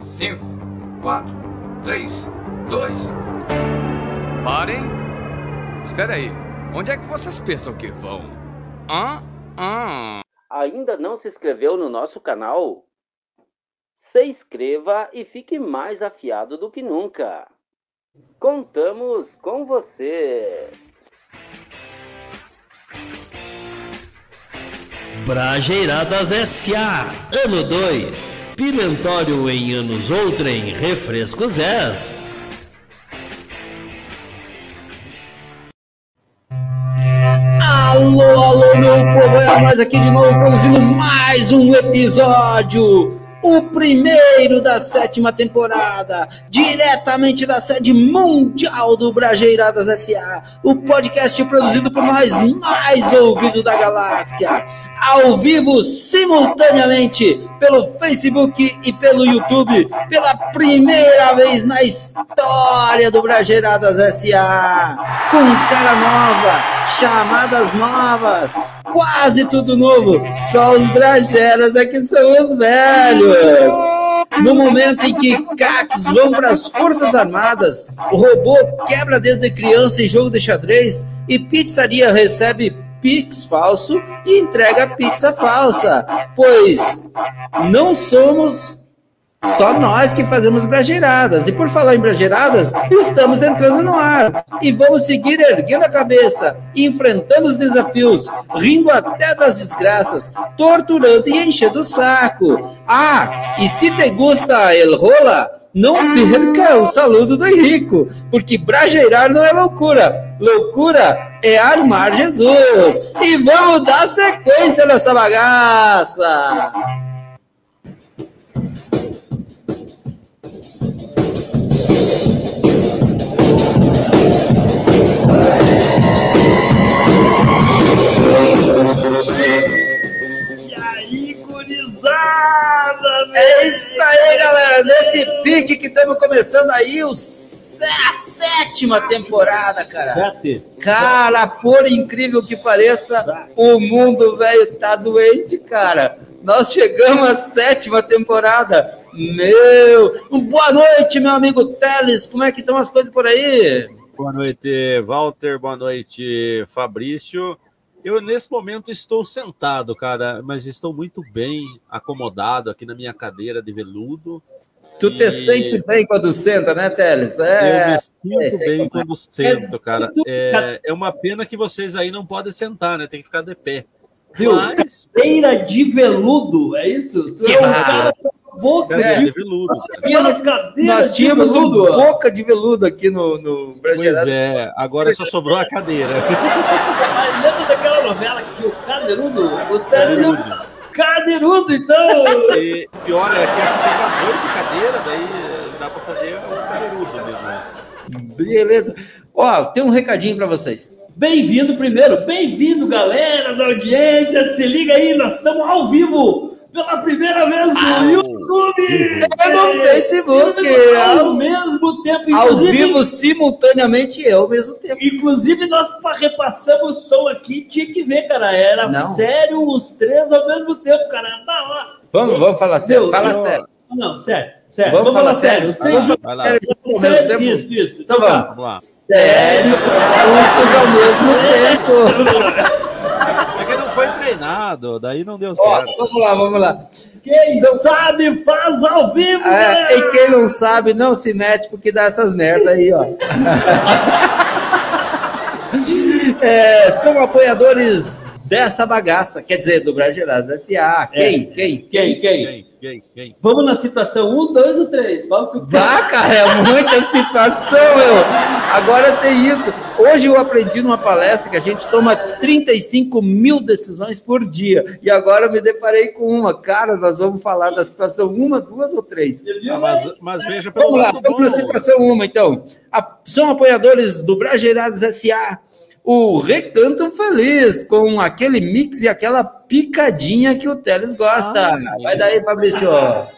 Cinco, quatro, três, dois. Parem. Espera aí. Onde é que vocês pensam que vão? Hã? Hã? Ainda não se inscreveu no nosso canal? Se inscreva e fique mais afiado do que nunca. Contamos com você. Brajeiradas S.A. Ano 2. Pimentório em anos outrem. Refrescos S. Alô, alô, meu povo, é nós aqui de novo produzindo mais um episódio o primeiro da sétima temporada, diretamente da sede mundial do Brajeiradas SA, o podcast produzido por nós mais ouvido da galáxia, ao vivo simultaneamente pelo Facebook e pelo YouTube, pela primeira vez na história do Brajeiradas SA, com cara nova, chamadas novas, quase tudo novo, só os Brajeras é que são os velhos. No momento em que CACs vão para as Forças Armadas, o robô quebra dedo de criança em jogo de xadrez e pizzaria recebe Pix falso e entrega pizza falsa, pois não somos só nós que fazemos brajeiradas. E por falar em brajeiradas, estamos entrando no ar. E vamos seguir erguendo a cabeça, enfrentando os desafios, rindo até das desgraças, torturando e enchendo o saco. Ah, e se te gusta el rola, não perca o saludo do Henrico, porque brajeirar não é loucura. Loucura é armar Jesus. E vamos dar sequência nessa bagaça. É isso aí, galera. Nesse pique que estamos começando aí o a sétima temporada, cara. Sete. Cara, por incrível que pareça, o mundo velho tá doente, cara. Nós chegamos à sétima temporada. Meu, boa noite, meu amigo Teles. Como é que estão as coisas por aí? Boa noite, Walter. Boa noite, Fabrício. Eu, nesse momento, estou sentado, cara, mas estou muito bem acomodado aqui na minha cadeira de veludo. Tu te E- sente bem quando senta, né, Teles? Eu É, me sinto é, bem é. quando sento, cara. É, é uma pena que vocês aí não podem sentar, né? Tem que ficar de pé. Viu? Mas, Cadeira de veludo, é isso? Que é um cara com boca é, de de veludo. cara. aquelas cadeiras Nós de tínhamos um boca de veludo aqui no, no Pois Brasileirado. é, agora só sobrou a cadeira. Lembra daquela novela que tinha o cadeirudo? O Cadeirudo. cadeirudo, então. E pior é que acho que tem umas oito cadeiras, daí dá pra fazer o cadeirudo mesmo. Beleza. Ó, tem um recadinho para vocês. Bem-vindo primeiro, bem-vindo galera da audiência, se liga aí, nós estamos ao vivo pela primeira vez no Ao YouTube! É no Facebook, ao ao- mesmo tempo, Ao vivo, simultaneamente e ao mesmo tempo. Inclusive, nós pa- repassamos o som aqui, tinha que ver, cara. Era Não. sério os três ao mesmo tempo, cara. Da hora. Vamos, vamos falar sério. Meu, Fala eu- sério. Não, sério. sério. Vamos Vamos, falar falar sério. sério. Os três lá. Sério, isso, isso. Então Então, vamos. Vamos lá. Sério, juntos ao mesmo tempo. É treinado, daí não deu Ó, certo. vamos lá, vamos lá. Quem São- sabe faz ao vivo, É, galera. e quem não sabe, não se mete porque dá essas merda aí, ó. É, são apoiadores dessa bagaça, quer dizer, do Brasileirados S.A. Quem? Quem? Quem, quem? Quem? Quem? Quem? Vamos na citação 1, 2 ou 3? Vamos pro Vá, cara, é muita situação, eu. Agora tem isso. Hoje eu aprendi numa palestra que a gente toma 35 mil decisões por dia. E agora eu me deparei com uma. Cara, nós vamos falar da situação uma, duas ou três. Você viu, Ah, mas, mas veja pelo Vamos lá, vamos na situação uma, então. A- são apoiadores do Brajeirados S.A. O Recanto Feliz, com aquele mix e aquela picadinha que o Teles gosta. Ah, Vai daí, Fabrício.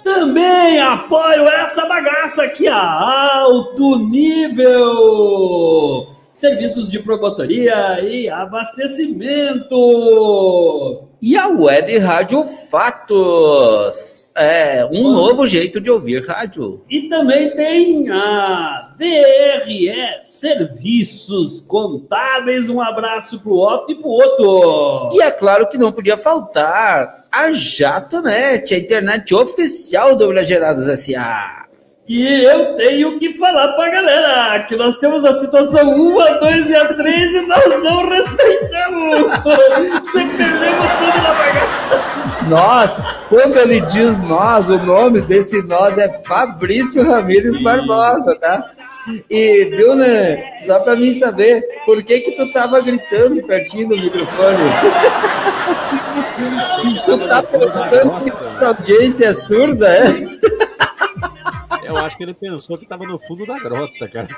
Também apoio essa bagaça aqui a alto nível. Serviços de promotoria e abastecimento. E a Web Rádio Fatos. É um novo jeito de ouvir rádio. E também tem a DRE Serviços Contábeis. Um abraço pro Otto e pro Otto. E é claro que não podia faltar a Jatonet, a internet oficial do Bragerados S.A. E eu tenho que falar pra galera que nós temos a situação 1, a 2 e a 3 e nós não respeitamos. Você perdemos tudo na bagaça. Nós, quando ele diz nós, o nome desse nós é Fabrício Ramírez Barbosa, tá? E, né? Só pra mim saber, por que que tu tava gritando pertinho do microfone? tu tá pensando que essa audiência é surda, é? Eu acho que ele pensou que estava no fundo da grota, cara.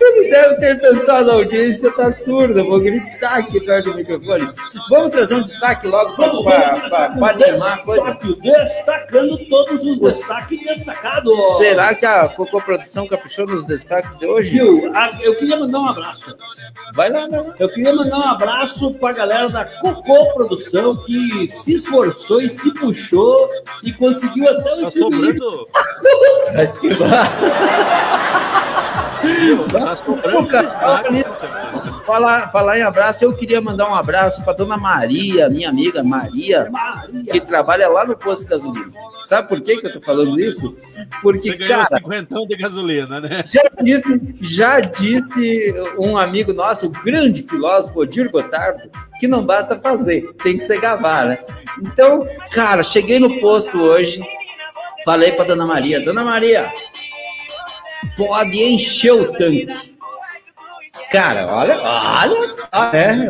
Ele deve ter pensado, a audiência tá surda, vou gritar aqui perto do microfone. Vamos trazer um destaque logo para animar a coisa. Destacando todos os destaques destacados. Será que a Cocoprodução caprichou nos destaques de hoje? Viu? Eu queria mandar um abraço. Vai lá, vai lá. Eu queria mandar um abraço para a galera da Cocô Produção que se esforçou e se puxou e conseguiu até o Tá sobrando. Mas que Lucas. Falar, falar em abraço, eu queria mandar um abraço para dona Maria, minha amiga Maria, que trabalha lá no posto de gasolina. Sabe por que, que eu tô falando isso? Porque, Você ganhou cara, 50 de gasolina, né? já disse, já disse um amigo nosso, o grande filósofo Odir Gotardo, que não basta fazer, tem que ser gavar, né? Então, cara, cheguei no posto hoje, falei para dona Maria, dona Maria, pode encher o tanque. Cara, olha, olha só, né?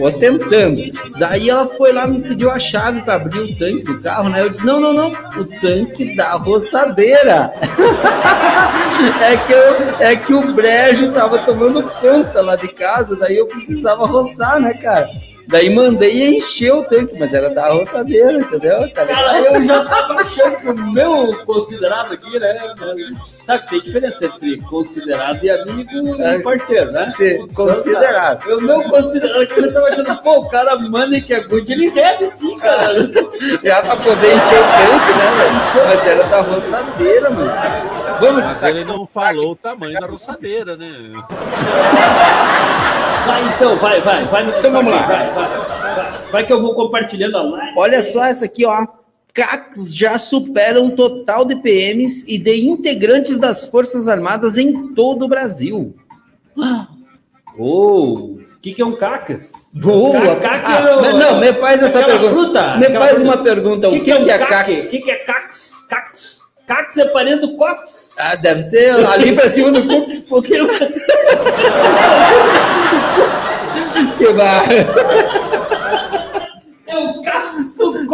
Ostentando. Daí ela foi lá me pediu a chave para abrir o tanque do carro, né? Eu disse: não, não, não, o tanque da roçadeira. é, que eu, é que o brejo tava tomando conta lá de casa, daí eu precisava roçar, né, cara? Daí mandei encher o tanque, mas era da roçadeira, entendeu? Tá Cara, eu já tava achando que o meu considerado aqui, né? Sabe que tem diferença entre considerado e amigo e parceiro, né? Sim, considerado. Então, tá. O meu considerado aqui, eu tava achando, pô, o cara manda que é good, ele deve sim, cara. Já pra poder encher o tanque, né, velho? Mas era da roçadeira, mano. Vamos Mas destacar. ele não falou o tamanho da roçadeira, né? Vai então, vai, vai, vai no Então vamos lá. Vai, vai, vai. Vai que eu vou compartilhando a live. Olha só essa aqui, ó. CACs já superam o total de PMs e de integrantes das Forças Armadas em todo o Brasil. Oh, o que, que é um cacas? Boa! Caca Ah, é o- me- não, me faz essa aquela pergunta. fruta, me faz fruta. uma pergunta. O que, que, um é? CACs? O que, que é cax? Cax? Cax é parente do cox. Ah, deve ser ali pra cima do Cooks. Porque Que bar.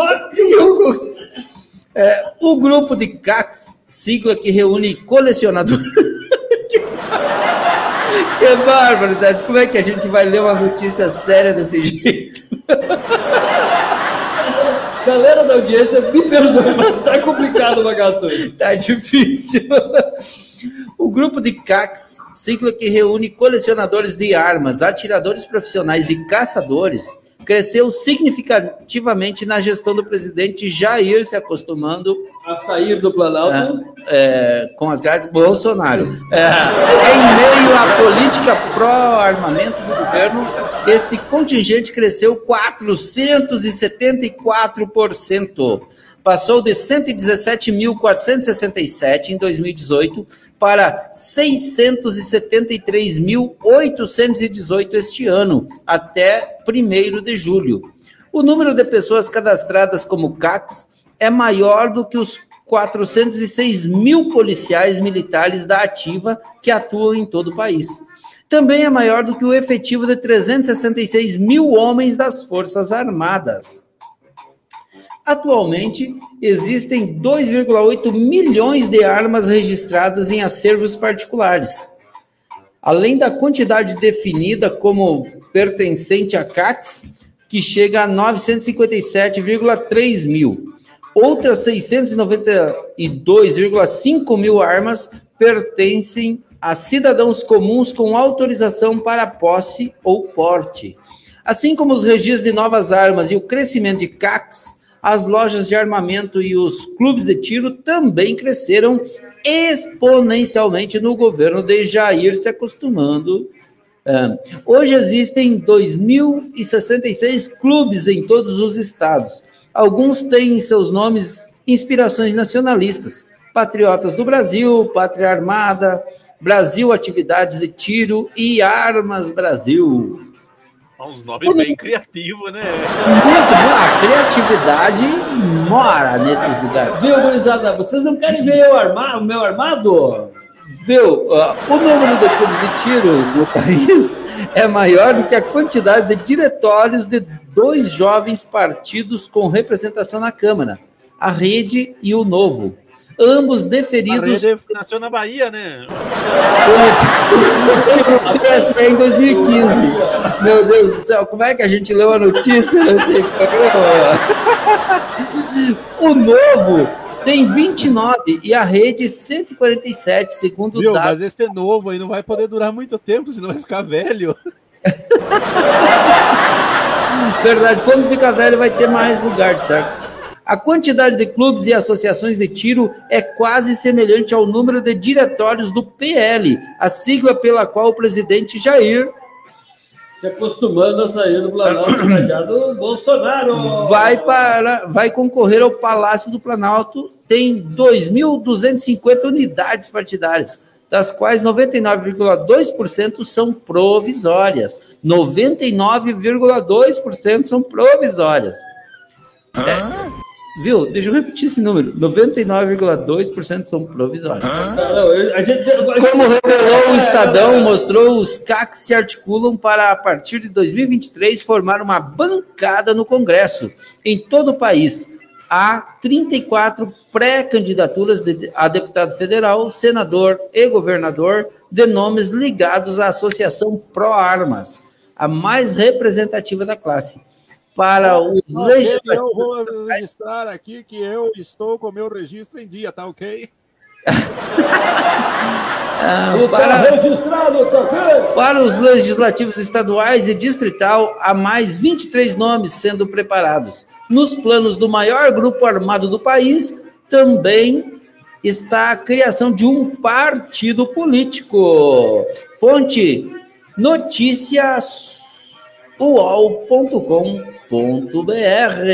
é o. É, grupo de CACs, sigla que reúne colecionadores. que... que barbaridade! Como é que a gente vai ler uma notícia séria desse jeito? Galera da audiência, me perdoe, mas tá complicado o bagaço. Tá difícil. O grupo de CACs, sigla que reúne colecionadores de armas, atiradores profissionais e caçadores, cresceu significativamente na gestão do presidente Jair se acostumando A sair do Planalto. é, com as grades Bolsonaro. É, em meio à política pró-armamento do governo, esse contingente cresceu 474%. Passou de 117.467 em 2018 para 673.818 este ano, até 1 de julho. O número de pessoas cadastradas como CACs é maior do que os 406 mil policiais militares da ativa que atuam em todo o país. Também é maior do que o efetivo de 366 mil homens das Forças Armadas. Atualmente, existem 2,8 milhões de armas registradas em acervos particulares. Além da quantidade definida como pertencente a CACs, que chega a 957,3 mil. Outras 692,5 mil armas pertencem a cidadãos comuns com autorização para posse ou porte. Assim como os registros de novas armas e o crescimento de CACs, as lojas de armamento e os clubes de tiro também cresceram exponencialmente no governo de Jair se acostumando. Hoje existem 2.066 clubes em todos os estados. Alguns têm em seus nomes inspirações nacionalistas. Patriotas do Brasil, Pátria Armada, Brasil Atividades de Tiro e Armas Brasil. Uns nomes bem criativos, né? Muito bom. A criatividade mora nesses lugares. Viu, gurizada? Vocês não querem ver o, o meu armado? Viu? Uh, o número de clubes de tiro no país é maior do que a quantidade de diretórios de dois jovens partidos com representação na Câmara, a Rede e o Novo ambos deferidos. Rede nasceu na Bahia, né? Essa é em 2015. Meu Deus do céu, como é que a gente leu a notícia nesse programa? O novo tem 29 e a rede 147, segundo Viu, dados. Mas esse é novo aí não vai poder durar muito tempo, senão vai ficar velho. Verdade, quando fica velho vai ter mais lugar, certo? A quantidade de clubes e associações de tiro é quase semelhante ao número de diretórios do PL, a sigla pela qual o presidente Jair se acostumando a sair do Planalto do Bolsonaro. Vai para, vai concorrer ao Palácio do Planalto, tem 2.250 unidades partidárias, das quais 99,2% são provisórias. 99,2% são provisórias. É, Viu? Deixa eu repetir esse número. 99,2% são provisórios. Como revelou o Estadão, mostrou os CACs se articulam para, a partir de 2023, formar uma bancada no Congresso em todo o país. Há 34 pré-candidaturas a deputado federal, senador e governador de nomes ligados à Associação Pro Armas, a mais representativa da classe para os legislativos. Eu vou registrar aqui que eu estou com meu registro em dia, tá ok? ah, para, registrado, tá para os legislativos estaduais e distrital, há mais 23 nomes sendo preparados. Nos planos do maior grupo armado do país, também está a criação de um partido político. Fonte notícias www.radiocultura.br.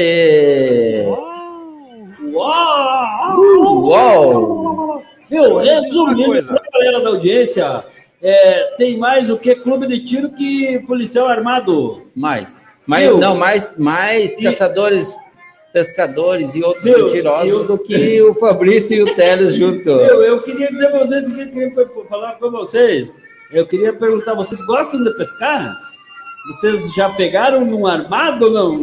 Uau! Uau! Viu, resumindo para a galera da audiência, é, tem mais o que clube de tiro que policial armado. Mais. mais não, mais, mais e... caçadores, pescadores e outros Viu? mentirosos eu... do que o Fabrício e o Teles juntos. eu queria dizer para vocês, eu queria falar para vocês, eu queria perguntar, vocês gostam de pescar? Vocês já pegaram num armado ou não?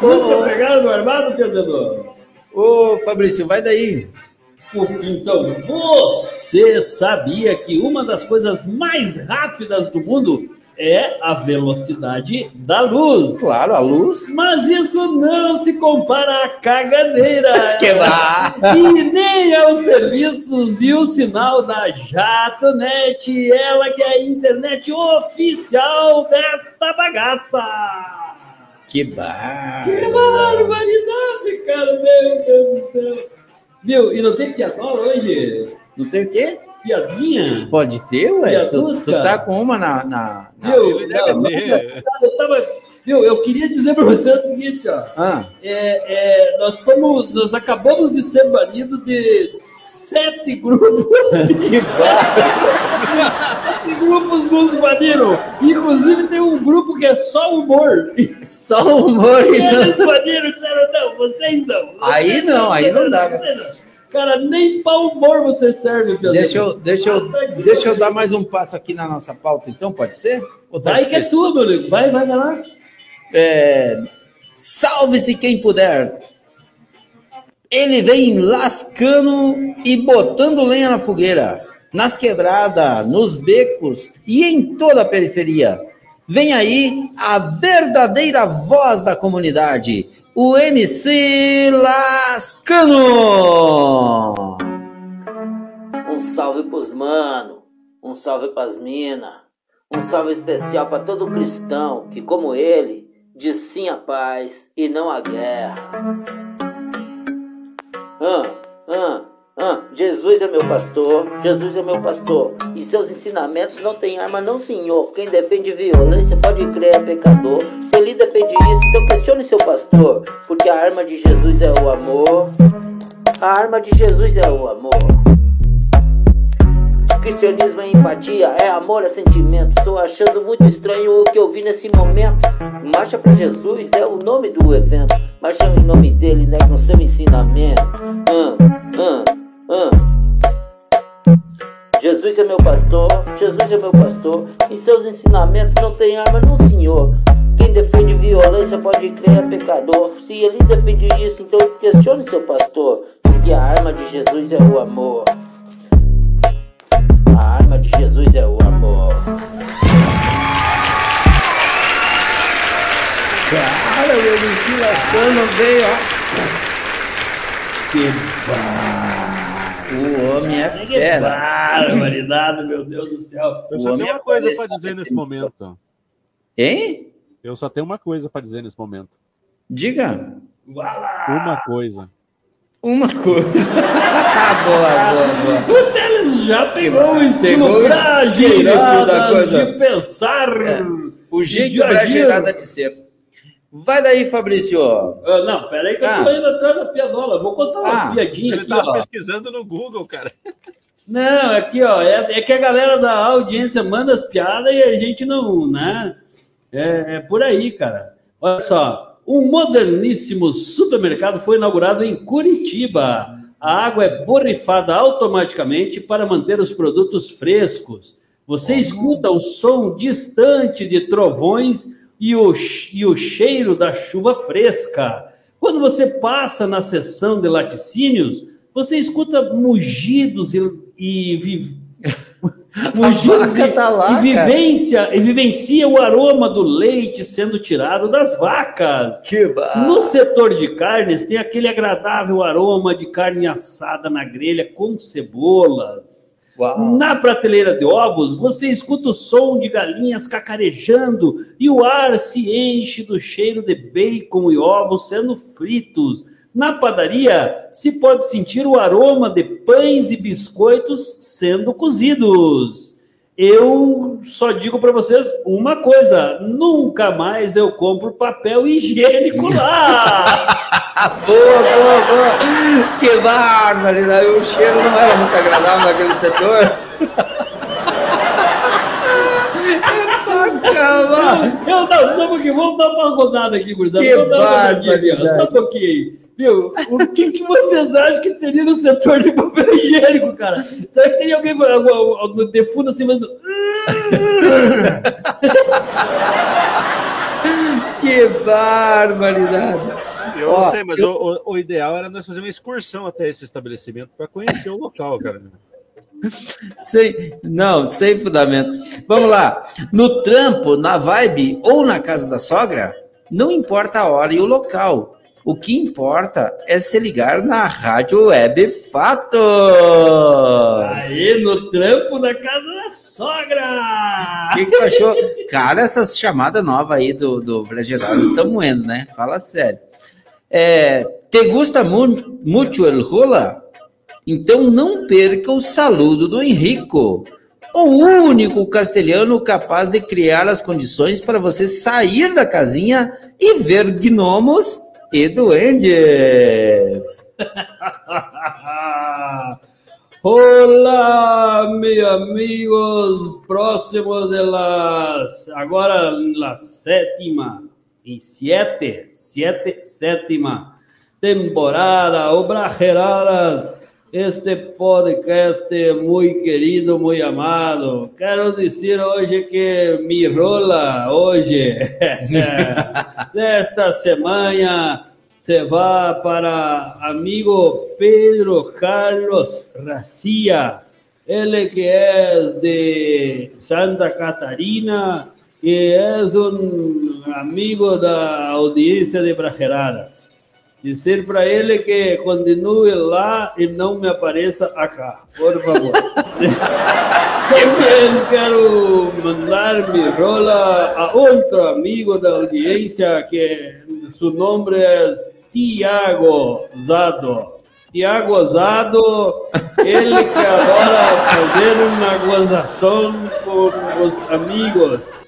Vocês já pegaram no armado, perdedor? Ô, Fabrício, vai daí. Então, você sabia que uma das coisas mais rápidas do mundo é a velocidade da luz. Claro, a luz. Mas isso não se compara à caganeira. que e nem aos serviços e o sinal da JatoNet, ela que é a internet oficial desta bagaça. Que bar... Que barbaridade, cara, meu Deus do céu. Viu, e não tem piadola hoje? Não tem o quê? Piadinha? Pode ter, ué. Tu, tu, tá com uma na. na, na... Não, não, eu, tava, viu, eu queria dizer para você o seguinte, ó. Ah. É, é, nós, fomos, nós acabamos de ser banidos de sete grupos. que Sete grupos nos baniram. Inclusive tem um grupo que é só humor. Só humor. E eles baniram disseram, não, vocês não. Vocês aí não, aí não dá. Cara, nem para humor você serve, Pedro. Deixa eu, deixa, eu, deixa eu dar mais um passo aqui na nossa pauta, então, pode ser? Tá vai que é tua, meu amigo. Vai, vai, vai lá. É... Salve-se quem puder. Ele vem lascando e botando lenha na fogueira, nas quebradas, nos becos e em toda a periferia. Vem aí a verdadeira voz da comunidade o MC Lascano. Um salve pros mano, um salve pras mina, um salve especial para todo cristão que, como ele, diz sim à paz e não à guerra. Ah, ah, ah, Jesus é meu pastor, Jesus é meu pastor, e seus ensinamentos não têm arma, não, senhor. Quem defende violência pode crer é pecador. Se ele defende isso, então questione seu pastor, porque a arma de Jesus é o amor. A arma de Jesus é o amor. Cristianismo é empatia, é amor, é sentimento. Tô achando muito estranho o que eu vi nesse momento. Marcha para Jesus é o nome do evento. Marcha em nome dele, né, com seu ensinamento. Ah, ah, ah. Jesus é meu pastor, Jesus é meu pastor. E seus ensinamentos não tem arma no Senhor. Quem defende violência pode crer é pecador. Se ele defende isso, então questione seu pastor. Porque a arma de Jesus é o amor. A arma de Jesus é o amor. Cara, o MC Lascano veio, ó. Que bar... Homem é fera. barbaridade, meu Deus do céu. Eu O só tenho uma coisa para dizer na nesse momento. Hein? Eu só tenho uma coisa para dizer nesse momento. Diga. Uma coisa. Uma coisa. boa, boa, boa. O Teles já pegou o Pegou estilo o pra da girada coisa. de pensar. É. O jeito de agir. brasileirada de ser. Vai daí, Fabrício. Ah, não, peraí que eu Ah. tô indo atrás da piadola. Vou contar uma Ah, piadinha Ele aqui, tava ó. pesquisando no Google, cara. Não, aqui, ó. É, é que a galera da audiência manda as piadas e a gente não, né? É, é por aí, cara. Olha só. Um moderníssimo supermercado foi inaugurado em Curitiba. A água é borrifada automaticamente para manter os produtos frescos. Você escuta o som distante de trovões e o, e o cheiro da chuva fresca. Quando você passa na seção de laticínios, você escuta mugidos e, e vi- mugidos e, tá lá, e vivência, e vivencia o aroma do leite sendo tirado das vacas. Que bar... No setor de carnes, tem aquele agradável aroma de carne assada na grelha com cebolas. Uau. Na prateleira de ovos, você escuta o som de galinhas cacarejando e o ar se enche do cheiro de bacon e ovos sendo fritos. Na padaria, se pode sentir o aroma de pães e biscoitos sendo cozidos. Eu só digo para vocês uma coisa: nunca mais eu compro papel higiênico lá. Boa, boa, boa. Que barbaridade. O cheiro não era muito agradável naquele setor. Bacana. Eu não, só um pouquinho, vamos dar uma rodada aqui, gurizada. Que barbaridade. Só um pouquinho. Viu? O que, que vocês acham que teria no setor de papel higiênico, cara? Será que tem alguém no de fundo assim, mas... Que barbaridade. Eu Ó, não sei, mas eu- o, o- o ideal era nós fazer uma excursão até esse estabelecimento para conhecer o local, cara. Sem, não, sem fundamento. Vamos lá. No trampo, na vibe ou na casa da sogra, não importa a hora e o local. O que importa é se ligar na Rádio Web Fatos. Aí, no trampo da casa da sogra! O que, que tu achou? Cara, essas chamadas novas aí do, do Brasileiro estão moendo, né? Fala sério. É, te gusta mu muito el rola? Então não perca o saludo do Henrico, o único castelhano capaz de criar as condições para você sair da casinha e ver gnomos e duendes. Olá, meus amigos, próximos de las, agora la sétima, em siete, siete, sétima temporada, o Brajeradas, este podcast muito querido, muito amado. Quero dizer hoje que mi rola hoje, desta semana, se va para amigo Pedro Carlos Racia, ele que es de Santa Catarina y es un amigo da audiencia de Brajeradas. Dizer para ele que continue lá e não me apareça acá, por favor. Também quero mandar mi rola a outro amigo da audiência que seu nome é Tiago Zado. Tiago Zado, ele que adora fazer uma gozação com os amigos.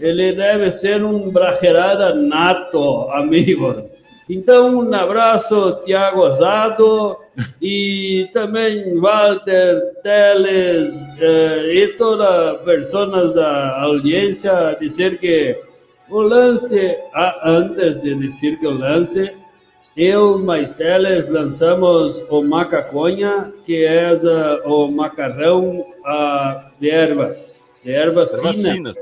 Ele deve ser um brajerada nato, amigos. Então, um abraço, Tiago Zado, e também Walter Teles eh, e todas as pessoas da audiência dizer que o lance, ah, antes de dizer que o lance, eu mais Teles lançamos o macaconha, que é o macarrão uh, de ervas, de ervas, ervas finas. finas.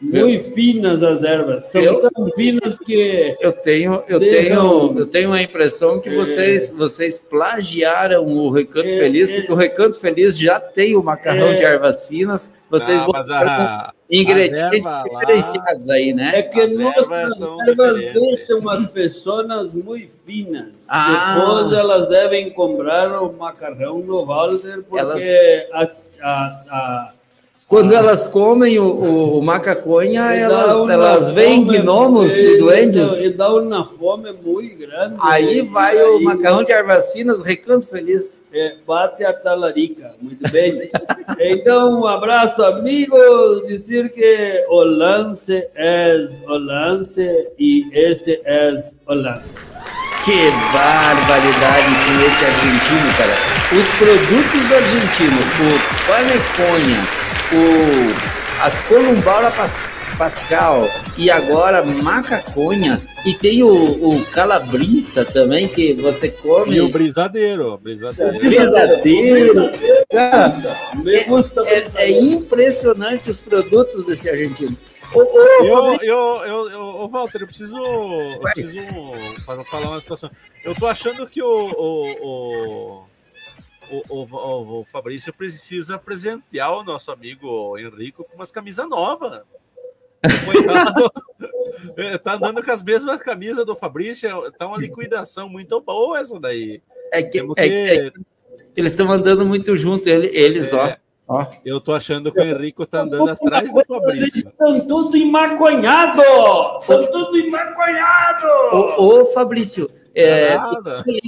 Muito finas as ervas, são eu, tão finas que eu tenho, eu tenho, eu tenho a impressão que é, vocês, vocês plagiaram o Recanto é, Feliz, é, porque o Recanto Feliz já tem o macarrão é. de ervas finas. Vocês vão ah, ingredientes diferenciados lá, aí, né? É que as nossas ervas deixam as pessoas muito finas. Ah. Depois elas devem comprar o macarrão do Walter, porque elas... a, a, a quando elas comem o, o, o macaconha, elas, elas veem gnomos e duendes. E dá uma fome muito grande. Aí né? vai aí, o macarrão de ervas finas, recanto feliz. É, bate a talarica, muito bem. então, um abraço, amigos. Dizer que o lance é o lance e este é o lance. Que barbaridade com esse argentino, cara. Os produtos do argentino, o paneconha, o, as Columbara Pascal e agora macaconha. E tem o, o calabrisa também que você come. E o brisadeiro brisadeiro, brisadeiro. Cara, é, é, é, impressionante os produtos desse argentino. Eu, eu, eu, eu, eu, Walter, eu preciso, eu preciso falar uma situação. Eu tô achando que o, o, o o, o, o, Fabrício precisa presentear o nosso amigo Henrico com umas camisas novas. É, tá andando com as mesmas camisas do Fabrício, tá uma liquidação muito boa essa daí. É que, é, é que eles estão andando muito junto, eles, ó. É. Ó. Eu tô achando que o Henrico tá andando atrás do Fabrício. Eles estão tudo emaconhados! São tudo emaconhados! Ô, ô Fabrício, é,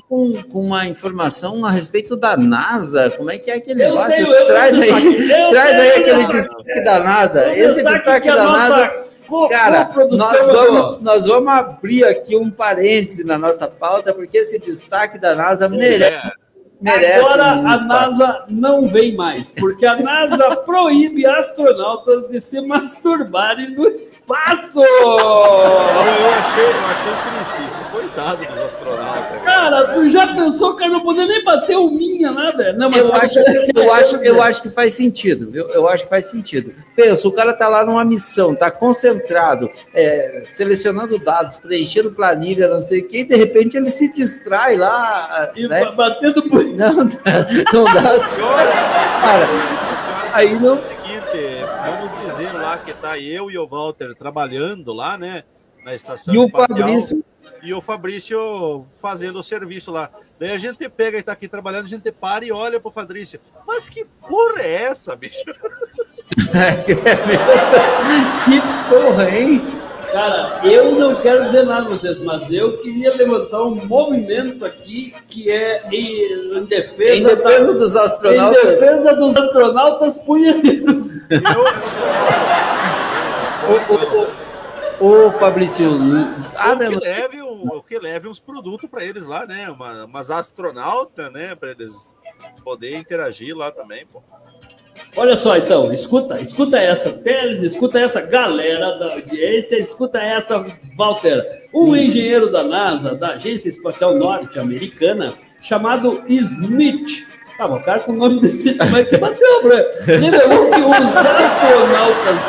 com, com, uma informação a respeito da NASA. Como é que é aquele eu negócio? Tenho, traz aí, traz aí aquele destaque da NASA. Esse destaque da NASA. Cara, nós vamos, nós vamos abrir aqui um parêntese na nossa pauta, porque esse destaque da NASA merece merece. Agora um a NASA não vem mais, porque a NASA proíbe astronautas de se masturbarem no espaço. Eu achei, eu achei triste isso. Coitado dos astronautas. Cara, tu já pensou que eu não poder nem bater o minha lá, velho? Não, mas eu acho, eu, acho, eu acho que faz sentido, viu? Eu acho que faz sentido. Pensa, o cara tá lá numa missão, tá concentrado, é, selecionando dados, preenchendo planilha, não sei o que, e de repente ele se distrai lá. E né? batendo por não, não dá. Cara, aí não. É seguinte, vamos dizer lá que tá eu e o Walter trabalhando lá, né? Na estação e o espacial, Fabrício e o Fabrício fazendo o serviço lá. Daí a gente pega e tá aqui trabalhando, a gente para e olha pro Fabrício. Mas que porra é essa, bicho? que porra, hein? Cara, eu não quero dizer nada a vocês, mas eu queria levantar um movimento aqui que é em, em defesa, em defesa da, dos astronautas. Em defesa dos astronautas punheteiros. Ô, ô, ô, Fabrício, abre que leve, um, que leve uns produtos para eles lá, né? Uma, umas astronautas, né? Para eles poderem interagir lá também, pô. Olha só, então, escuta, escuta essa, Teles, escuta essa galera da audiência, escuta essa, Walter. Um engenheiro da NASA, da Agência Espacial Norte-Americana, chamado Smith, ah, o cara com o nome desse tamanho que bateu, né? Revelou que os astronautas,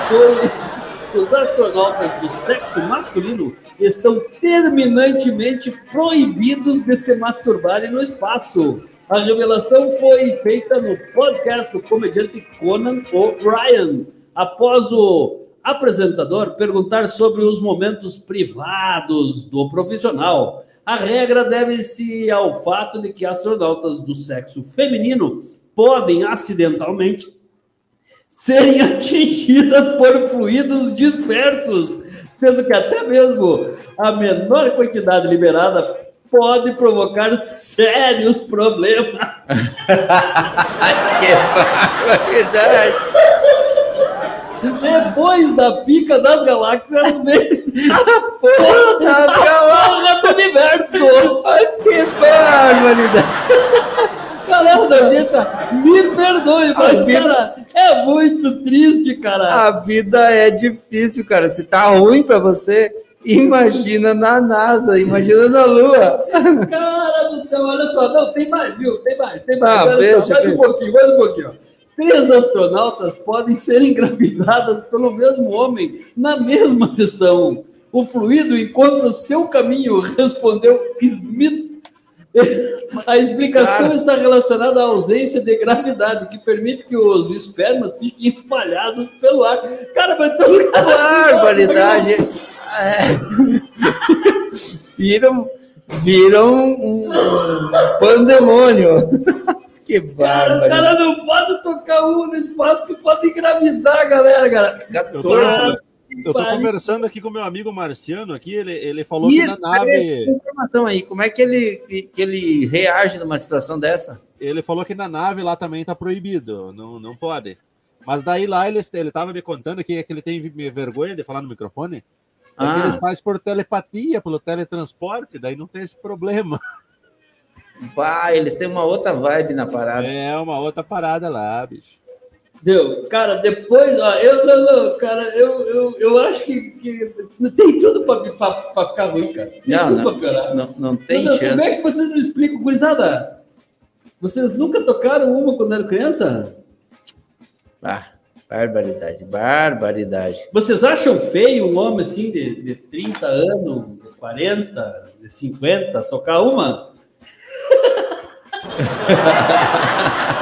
os astronautas do sexo masculino estão terminantemente proibidos de se masturbarem no espaço. A revelação foi feita no podcast do comediante Conan O'Brien, após o apresentador perguntar sobre os momentos privados do profissional. A regra deve-se ao fato de que astronautas do sexo feminino podem acidentalmente serem atingidas por fluidos dispersos, sendo que até mesmo a menor quantidade liberada pode provocar sérios problemas. que barbaridade! Depois da pica das galáxias, vem Porra das a galáxias! do universo. Mas que barbaridade! Galera da audiência, me perdoe, mas, vida- cara, é muito triste, cara. A vida é difícil, cara. Se tá ruim pra você, imagina na NASA, imagina na Lua. Cara do céu, olha só. Não, tem mais, viu? Tem mais, tem mais. Ah, olha veja, só, mais um pouquinho, mais um pouquinho. ó. Três astronautas podem ser engravidadas pelo mesmo homem na mesma sessão. O fluido encontra o seu caminho, respondeu Smith. A explicação Cara. está relacionada à ausência de gravidade, que permite que os espermas fiquem espalhados pelo ar. Cara, mas todo Barbaridade! É. Viram, viram um, pandemônio. que Cara, o bárbaro! cara não pode tocar um no espaço que pode engravidar, galera, cara. 14 Eu tô conversando aqui com meu amigo Marciano aqui, ele, ele falou Isso, que na nave. informação aí, como é que ele, que, ele reage numa situação dessa? Ele falou que na nave lá também tá proibido, não, não pode. Mas daí lá ele, ele tava me contando que, que ele tem vergonha de falar no microfone. É que eles Ah, fazem por telepatia, pelo teletransporte, daí não tem esse problema. pá, eles têm uma outra vibe na parada. É uma outra parada lá, bicho. Deu, cara, depois, ó, eu não, não, cara, eu, eu, eu acho que, que tem tudo pra ficar ruim, cara. Tem Não, tudo não. pra piorar. Não, não tem Não, não, Como é chance. que vocês me explicam, gurizada? Vocês nunca tocaram uma quando eram criança? Ah, barbaridade, barbaridade. Vocês acham feio um homem assim de, de 30 anos, de 40, de 50, tocar uma?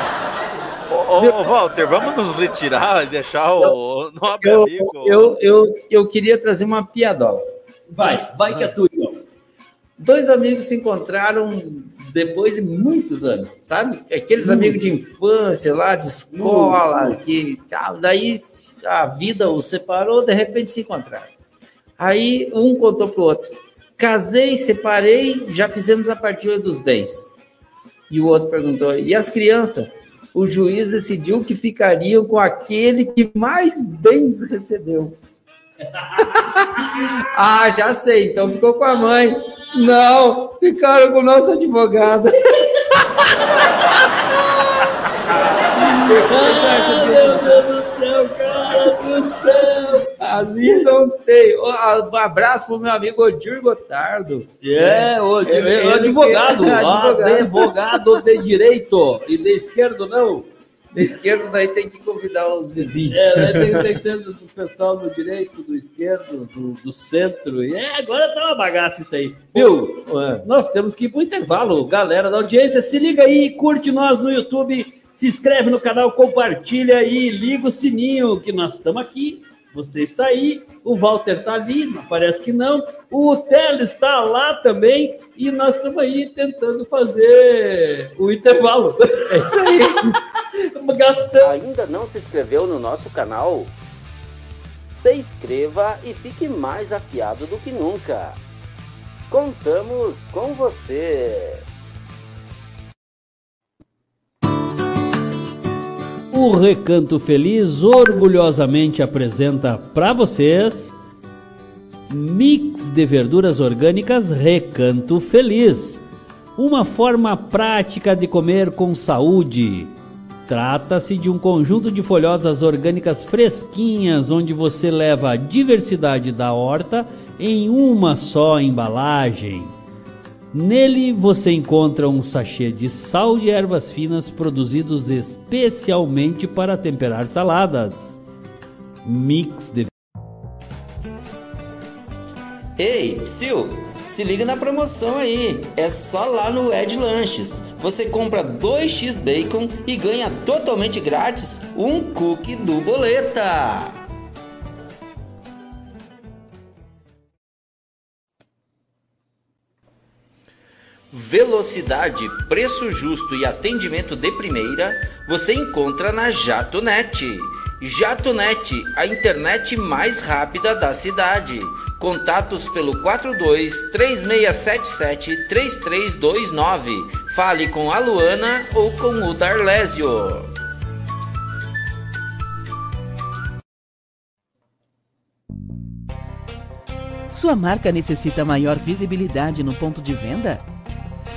Ô, ô, Walter, vamos nos retirar e deixar o nobre Eu, amigo. eu, eu, eu queria trazer uma piadola. Vai, vai que é tu, então. Dois amigos se encontraram depois de muitos anos, sabe? Aqueles amigos de infância lá, de escola, que tal. Daí a vida os separou, de repente se encontraram. Aí um contou pro outro: casei, separei, já fizemos a partilha dos bens. E o outro perguntou: e as crianças? O juiz decidiu que ficariam com aquele que mais bens recebeu. ah, já sei, então ficou com a mãe. Não, ficaram com o nosso advogado. Ah, meu Deus do céu! Ali não tem. Um abraço pro meu amigo Odir Gotardo. É, o, Ele- é, o ele- advogado, advogado. advogado de direito e de esquerdo não. Da esquerda, daí tem que convidar os vizinhos. É, né, tem, que ser do pessoal do direito, do esquerdo, do, do centro. E é, agora tá uma bagaça isso aí. Viu? Nós temos que ir pro intervalo. Galera da audiência, se liga aí, curte nós no YouTube, se inscreve no canal, compartilha e liga o sininho, que nós estamos aqui. Você está aí, o Walter está ali, não parece que não. O Teles está lá também e nós estamos aí tentando fazer o intervalo. É isso aí. Gastando. Ainda não se inscreveu no nosso canal? Se inscreva e fique mais afiado do que nunca. Contamos com você. O Recanto Feliz orgulhosamente apresenta para vocês Mix de verduras orgânicas Recanto Feliz. Uma forma prática de comer com saúde. Trata-se de um conjunto de folhosas orgânicas fresquinhas onde você leva a diversidade da horta em uma só embalagem. Nele você encontra um sachê de sal e ervas finas produzidos especialmente para temperar saladas. Mix de Ei, Psyu, se liga na promoção aí. É só lá no Ed Lanches. Você compra 2x bacon e ganha totalmente grátis um cookie do Boleta. Velocidade, preço justo e atendimento de primeira você encontra na JatoNet. JatoNet, a internet mais rápida da cidade. Contatos pelo 42 3677 3329. Fale com a Luana ou com o Darlésio. Sua marca necessita maior visibilidade no ponto de venda?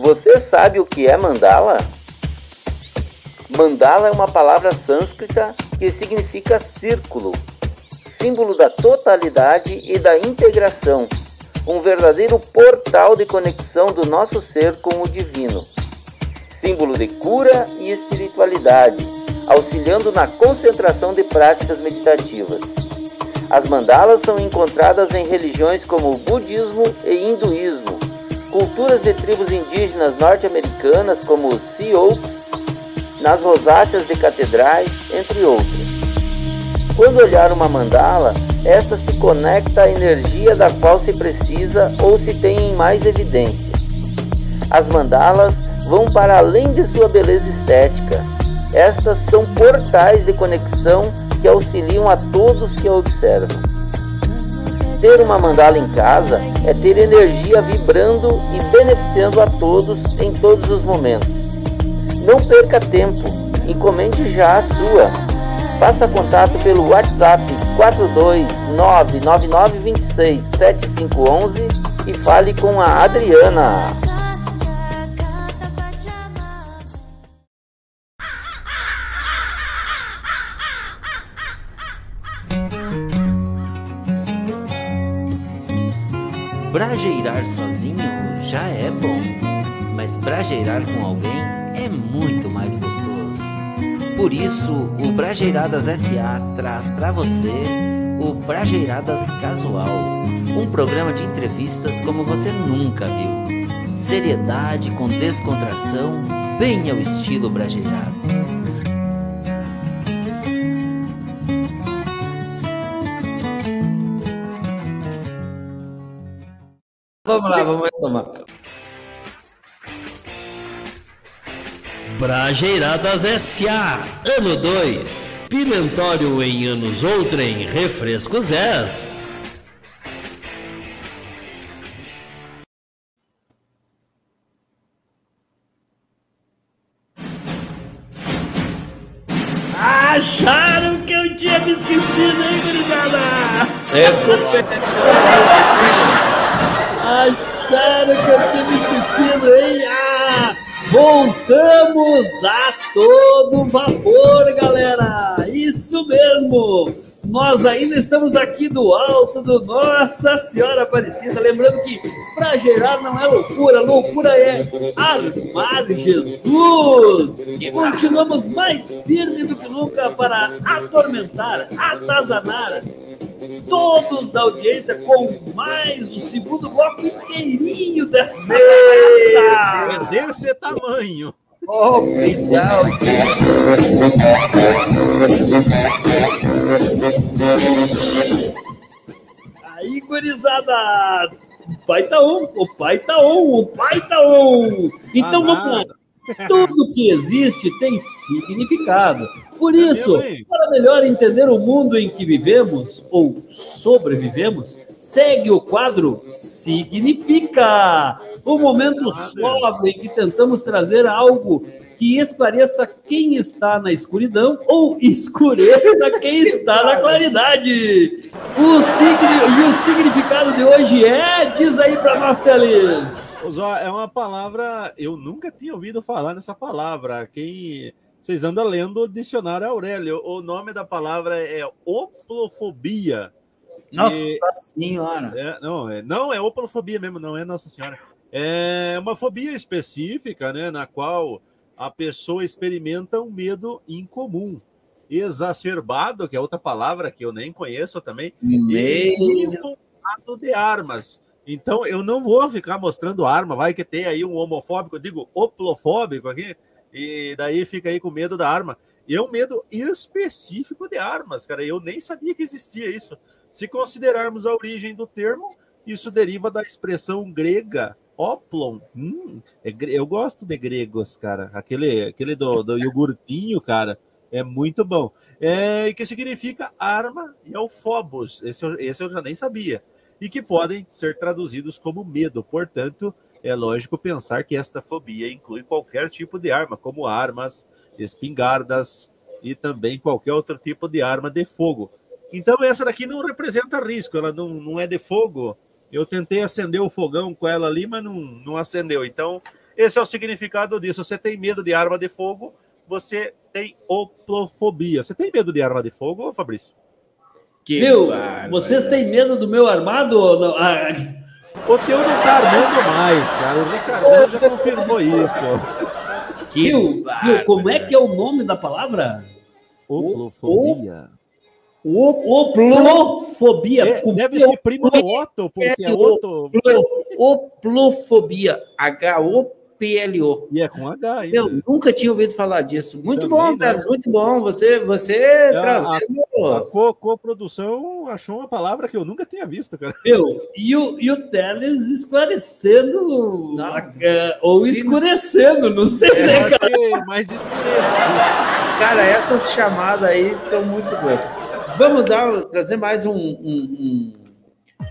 Você sabe o que é mandala? Mandala é uma palavra sânscrita que significa círculo, símbolo da totalidade e da integração, um verdadeiro portal de conexão do nosso ser com o divino, símbolo de cura e espiritualidade, auxiliando na concentração de práticas meditativas. As mandalas são encontradas em religiões como o budismo e hinduísmo, culturas de tribos indígenas norte-americanas como os Sioux, nas rosáceas de catedrais, entre outras. Quando olhar uma mandala, esta se conecta à energia da qual se precisa ou se tem em mais evidência. As mandalas vão para além de sua beleza estética. Estas são portais de conexão que auxiliam a todos que a observam. Ter uma mandala em casa é ter energia vibrando e beneficiando a todos em todos os momentos. Não perca tempo, encomende já a sua. Faça contato pelo WhatsApp 42999267511 e fale com a Adriana. Brajeirar sozinho já é bom, mas brajeirar com alguém é muito mais gostoso. Por isso, o Brajeiradas SA traz para você o Brajeiradas Casual, um programa de entrevistas como você nunca viu. Seriedade com descontração, bem ao estilo Brajeiradas. Vamos lá, vamos retomar. Brajeiradas S.A. Ano 2. Pimentório em anos outrem. Refrescos S. Acharam que eu tinha me esquecido, hein, gurizada? É culpa Acharam que eu tinha esquecido, hein? Ah, voltamos a todo vapor, galera! Isso mesmo! Nós ainda estamos aqui do alto do Nossa Senhora Aparecida. Lembrando que para gerar não é loucura, loucura é armar Jesus. E continuamos mais firme do que nunca para atormentar, atazanar todos da audiência com mais o segundo bloco inteirinho dessa É desse tamanho. Obrigado. Aí, gurizada! O pai tá on, o pai tá on, o pai tá on! Então Ah, vamos lá. Tudo que existe tem significado. Por isso, para melhor entender o mundo em que vivemos ou sobrevivemos, segue o quadro Significa. O momento sóbrio em que tentamos trazer algo que esclareça quem está na escuridão ou escureça quem está na claridade. O signi- E o significado de hoje é, diz aí para nós, Teles. É uma palavra. Eu nunca tinha ouvido falar nessa palavra. Quem. Vocês andam lendo o dicionário Aurélio. O nome da palavra é oplofobia. Nossa E- senhora. É, não, é, não, é oplofobia mesmo, não é Nossa Senhora. É uma fobia específica, né, na qual a pessoa experimenta um medo incomum, exacerbado, que é outra palavra que eu nem conheço também, e de armas. Então, eu não vou ficar mostrando arma, vai que tem aí um homofóbico, eu digo oplofóbico aqui, e daí fica aí com medo da arma. E é um medo específico de armas, cara. Eu nem sabia que existia isso. Se considerarmos a origem do termo, isso deriva da expressão grega oplon. Hum, é, eu gosto de gregos, cara. Aquele, aquele do, do iogurtinho, cara, é muito bom. É, e que significa arma e é o. Esse, esse eu já nem sabia. E que podem ser traduzidos como medo. Portanto, é lógico pensar que esta fobia inclui qualquer tipo de arma, como armas, espingardas e também qualquer outro tipo de arma de fogo. Então, essa daqui não representa risco, ela não, não é de fogo. Eu tentei acender o fogão com ela ali, mas não, não acendeu. Então, esse é o significado disso. Você tem medo de arma de fogo, você tem oplofobia. Você tem medo de arma de fogo, Fabrício? Que Viu? Vocês têm medo do meu armado ou não? Ah, o teu não tá armando mais, cara. O Ricardão já confirmou isso. Que viu, viu, como é que é o nome da palavra? Oplofobia. Oplofobia. É, deve ser primo do Otto, porque é Otto. Oplofobia. H-O PLO. E é com H ainda. Eu nunca tinha ouvido falar disso. Muito Também, bom, Teles, muito bom. Você, você é, trazendo. A, a co-produção achou uma palavra que eu nunca tinha visto, cara. Eu, e, o, e o Teles esclarecendo, não, é, ou escurecendo, não sei, é, né, cara? Mais escurecido. Cara, essas chamadas aí estão muito boas. Vamos dar, trazer mais um, um, um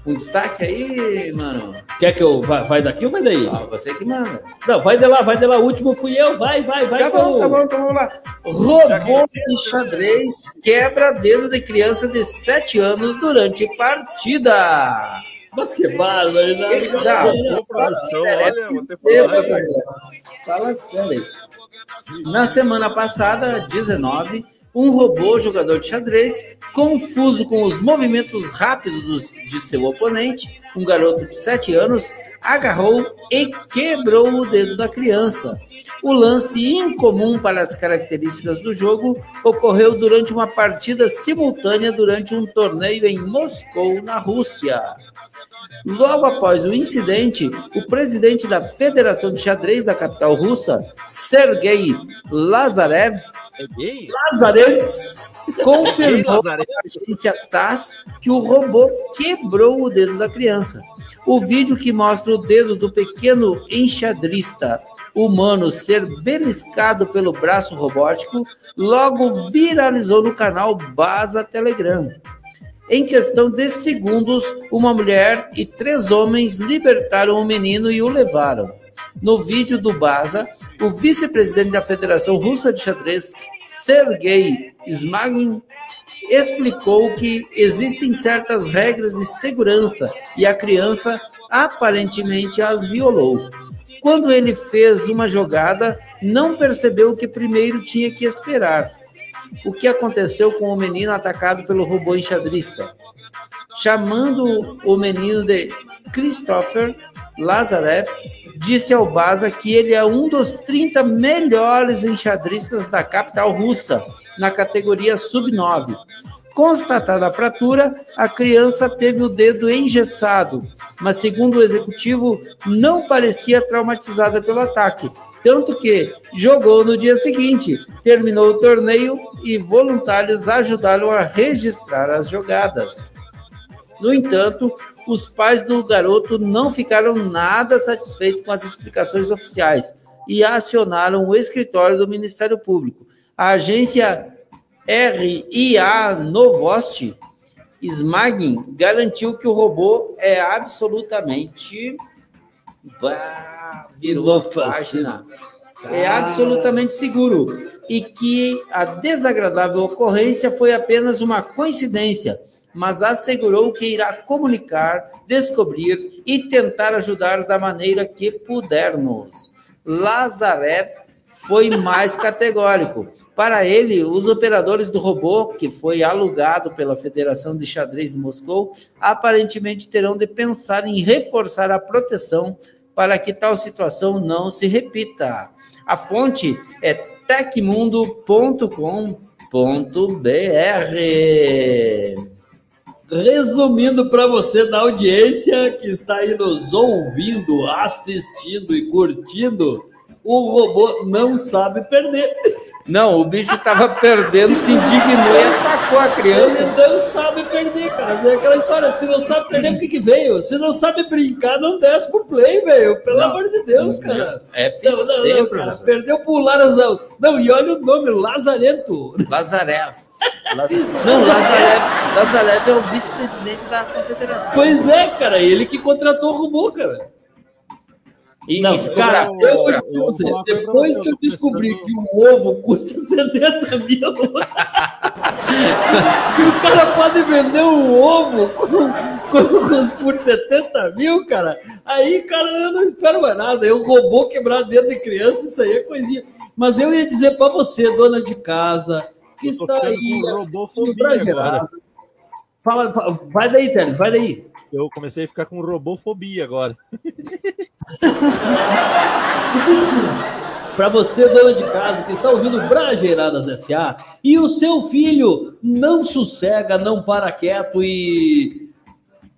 um destaque aí, mano. Quer que eu vai, vai daqui ou vai daí? Ah, você que manda. Não, vai de lá, vai de lá. O último fui eu. Vai, vai, vai. Tá bom, tá bom, então vamos lá. Robô de xadrez quebra dedo de criança de 7 anos durante partida. Mas que bárbaro, né? Que que dá? Fala sério. Fala sério. Na semana passada, 19 um robô jogador de xadrez, confuso com os movimentos rápidos de seu oponente, um garoto de 7 anos, agarrou e quebrou o dedo da criança. O lance incomum para as características do jogo ocorreu durante uma partida simultânea durante um torneio em Moscou, na Rússia. Logo após o incidente, o presidente da Federação de Xadrez da capital russa, Sergei Lazarev, Lazarev confirmou à agência TASS que o robô quebrou o dedo da criança. O vídeo que mostra o dedo do pequeno enxadrista humano ser beliscado pelo braço robótico logo viralizou no canal Baza Telegram. Em questão de segundos, uma mulher e três homens libertaram o menino e o levaram. No vídeo do Baza, o vice-presidente da Federação Russa de Xadrez, Sergei Smagin, explicou que existem certas regras de segurança e a criança aparentemente as violou. Quando ele fez uma jogada, não percebeu que primeiro tinha que esperar o que aconteceu com o menino atacado pelo robô enxadrista. Chamando o menino de Christopher Lazarev, disse ao Baza que ele é um dos 30 melhores enxadristas da capital russa, na categoria sub-9. Constatada a fratura, a criança teve o dedo engessado, mas, segundo o executivo, não parecia traumatizada pelo ataque, tanto que jogou no dia seguinte, terminou o torneio e voluntários ajudaram a registrar as jogadas. No entanto, os pais do garoto não ficaram nada satisfeitos com as explicações oficiais e acionaram o escritório do Ministério Público. A agência RIA Novosti Smagin garantiu que o robô é absolutamente bah, virou página. É absolutamente seguro e que a desagradável ocorrência foi apenas uma coincidência, mas assegurou que irá comunicar, descobrir e tentar ajudar da maneira que pudermos. Lazarev foi mais categórico. Para ele, os operadores do robô, que foi alugado pela Federação de Xadrez de Moscou, aparentemente terão de pensar em reforçar a proteção para que tal situação não se repita. A fonte é tecmundo.com.br. Resumindo para você da audiência que está aí nos ouvindo, assistindo e curtindo, o robô não sabe perder. Não, o bicho tava perdendo, se indignou e atacou a criança. Ele não sabe perder, cara. É aquela história, se não sabe perder, por que, que veio? Se não sabe brincar, não desce pro play, velho. Pelo Não. amor de Deus, cara. FC, Não, não, não, cara. Perdeu pro Larazão. Não, e olha o nome, Lazarento. Lazarev. Laz- Não, Lazarev, Lazarev é o vice-presidente da confederação. Pois é, cara. Ele que contratou o robô, cara. E, Não, e cara, eu vou eu dizer pra vou vocês, depois que eu eu descobri que um ovo custa 70 mil, que o cara pode vender um ovo com, com- com- por 70 mil, cara, aí, cara, eu não espero mais nada. Eu robô quebrar dedo de criança, isso aí é coisinha. Mas eu ia dizer pra você, dona de casa, que Eu está aí assistindo. Fala, fala- vai daí, Teles, vai daí. Eu comecei a ficar com robofobia agora. Para você, dona de casa, que está ouvindo Brajeiradas SA, e o seu filho não sossega, não para quieto e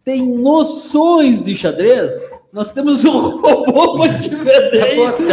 tem noções de xadrez, nós temos um robô para te vender aí, que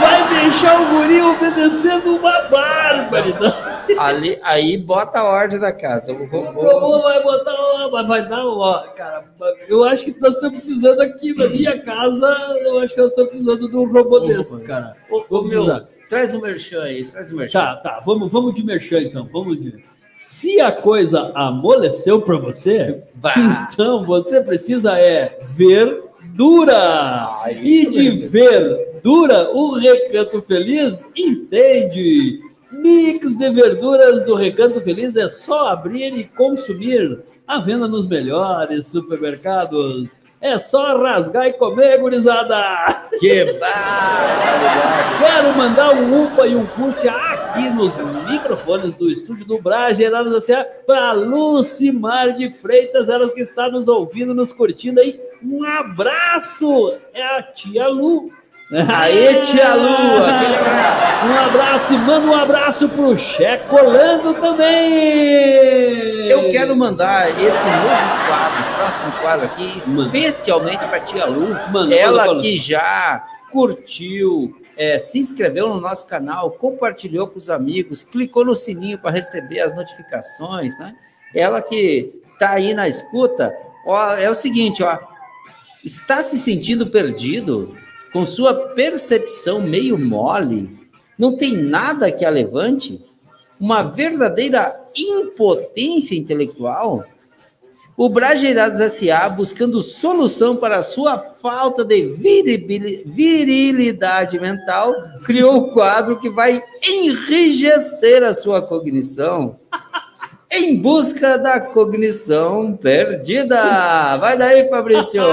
vai deixar o guri obedecendo uma barbaridade. Ali, aí bota a ordem da casa. O robô- vai botar, ó, mas vai dar, ó, cara, eu acho que nós estamos precisando aqui na minha casa, eu acho que nós estamos precisando de um robô desses, cara. Ô, Vamos meu, precisar. traz o merchan aí, traz o merchan. Tá, tá, vamos, vamos de merchan então, vamos de... Se a coisa amoleceu para você, Bah. então você precisa é verdura. e de verdura, o Recanto Feliz entende. Mix de verduras do Recanto Feliz é só abrir e consumir. A venda nos melhores supermercados. É só rasgar e comer, gurizada! Que barbaridade. Quero mandar um UPA e um Cúrcia aqui nos microfones do estúdio do Bra Geraldo da Serra para Lucimar de Freitas, ela que está nos ouvindo, nos curtindo aí. Um abraço! É a tia Lu. Aê, tia Lu, aquele abraço. Um abraço e manda um abraço pro Checolando também! Eu quero mandar esse novo quadro, próximo quadro aqui, especialmente para tia Lu, Manda, ela manda, que já curtiu, é, se inscreveu no nosso canal, compartilhou com os amigos, clicou no sininho para receber as notificações, né? Ela que está aí na escuta, ó, é o seguinte, ó, está se sentindo perdido, com sua percepção meio mole, não tem nada que a levante? Uma verdadeira impotência intelectual? O Brajeirados S.A., buscando solução para sua falta de virilidade mental, criou o quadro que vai enrijecer a sua cognição. Em busca da cognição perdida. Vai daí, Fabrício.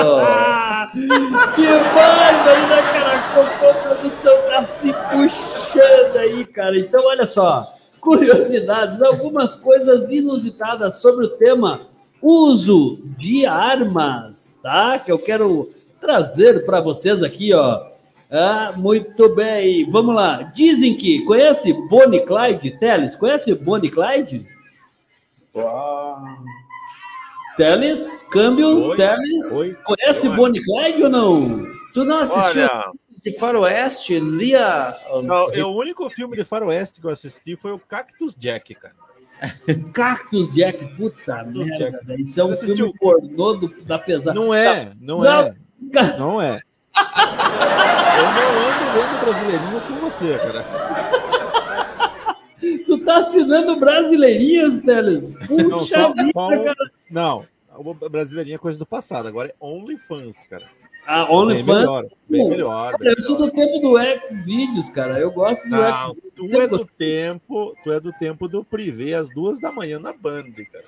Que bárbaro, né, cara? A produção tá se puxando aí, cara. Então, olha só. Curiosidades, algumas coisas inusitadas sobre o tema uso de armas, tá? Que eu quero trazer para vocês aqui, ó. Ah, muito bem. Vamos lá. Dizem que conhece Bonnie Clyde? Teles, conhece Bonnie Clyde? Teles, câmbio, Oi. Teles. Oi. Conhece Oi. Bonnie Clyde ou não? Tu não assistiu Olha, de Faroeste? Lia. não, eu- o único filme de faroeste que eu assisti foi o Cactus Jack, cara. Cactus Jack, puta merda, Jack. Isso é um Você assistiu? filme pornô do- da pesada. Não é, não, Não. é, não é. Eu não ando vendo brasileirinhos com você, cara. Tu tá assinando brasileirinhas, Teles? Não, Puxa só, vida, cara. não, o brasileirinho é coisa do passado, agora é OnlyFans, cara. A Bem OnlyFans. melhor, bem melhor. bem Eu sou do tempo do Xvideos, cara. Eu gosto do Não, Xvideos. tu Sempre é do gostei. tempo, tu é do tempo do privê às duas da manhã na Band, cara.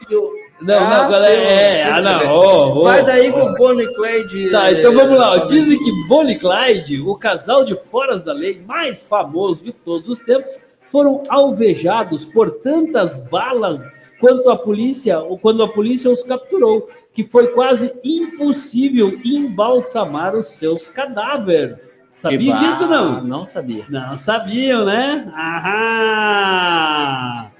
Não, Ah, não, galera. É, ah, não. ô, ô, Vai daí ô. com o Bonnie Clyde. Tá, então vamos lá. Dizem que Bonnie Clyde, o casal de foras da lei mais famoso de todos os tempos, foram alvejados por tantas balas quanto a polícia, ou quando a polícia os capturou, que foi quase impossível embalsamar os seus cadáveres. Sabia Que disso ba- não? Não sabia. Não sabiam, né? Aham!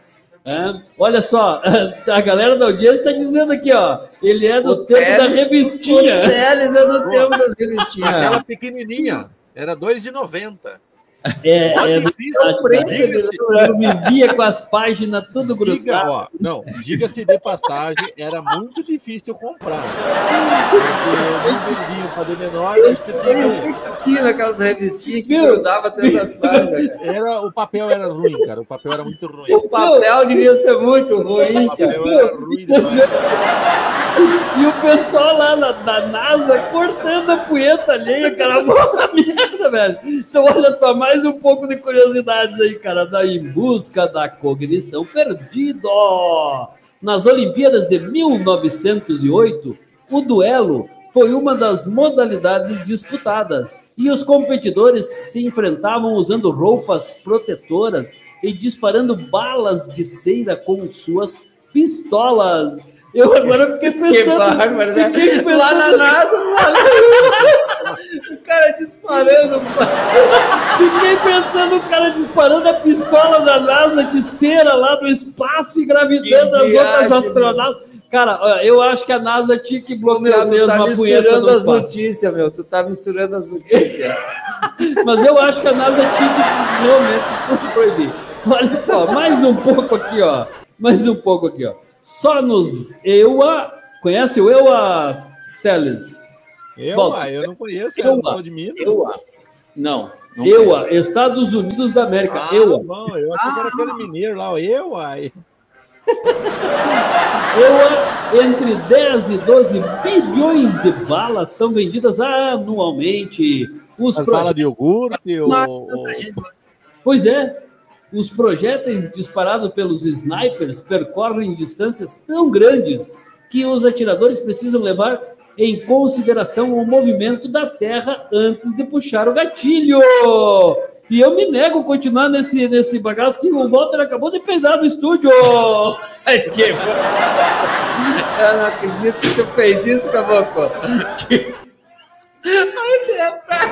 É, olha só, a galera da audiência está dizendo aqui, ó. Ele é do O tempo da Teles- revistinha. O Teles é do tempo das revistinhas. Aquela pequenininha. Era R$ 2,90. É, é Diga-se- Eu me via com as páginas tudo grudado. não, diga-se de passagem, era muito difícil comprar. Porque para de menor, que tinha- naquelas revistinhas que Viu? grudava dentro das páginas. era, o papel era ruim, cara. O papel era muito ruim. O papel devia ser muito ruim, O papel era ruim demais. E o pessoal lá na, da NASA cortando a punheta alheia, cara, merda, velho. Então, olha só, mais um pouco de curiosidades aí, cara, da Em Busca da Cognição Perdida. Nas Olimpíadas de 1908, o duelo foi uma das modalidades disputadas e os competidores se enfrentavam usando roupas protetoras e disparando balas de cera com suas pistolas. Eu agora fiquei Que pensando. bárbaro, né? Lá na NASA, mano. cara disparando. Fiquei pensando o cara disparando a pistola da NASA de cera lá no espaço e gravidando Que as outras astronautas. Cara, eu acho que a NASA tinha que bloquear Meu, tu mesmo tá a punheta misturando do as espaço. notícias, meu. Tu tá misturando as notícias. Mas eu acho que a NASA tinha que realmente proibir. Olha só, mais um pouco aqui, ó. Mais um pouco aqui, ó. Só nos EUA. Conhece o EUA, Teles? Eu, ah, eu não conheço, Eu, eu não ah. sou de Minas. Eu acho. Não. não EUA, Estados Unidos da América. Ah, EUA. bom, eu achei que era aquele mineiro lá, eu, ai. EUA, entre 10 e 12 bilhões de balas são vendidas anualmente. Os As proje- balas de iogurte, o, Mas- o- Pois é, os projéteis disparados pelos snipers percorrem distâncias tão grandes que os atiradores precisam levar em consideração o movimento da Terra antes de puxar o gatilho. E eu me nego a continuar nesse, nesse bagaço que o Walter acabou de peidar no estúdio. Ai, que Eu não acredito que tu fez isso, caboclo. Ai, é. É pra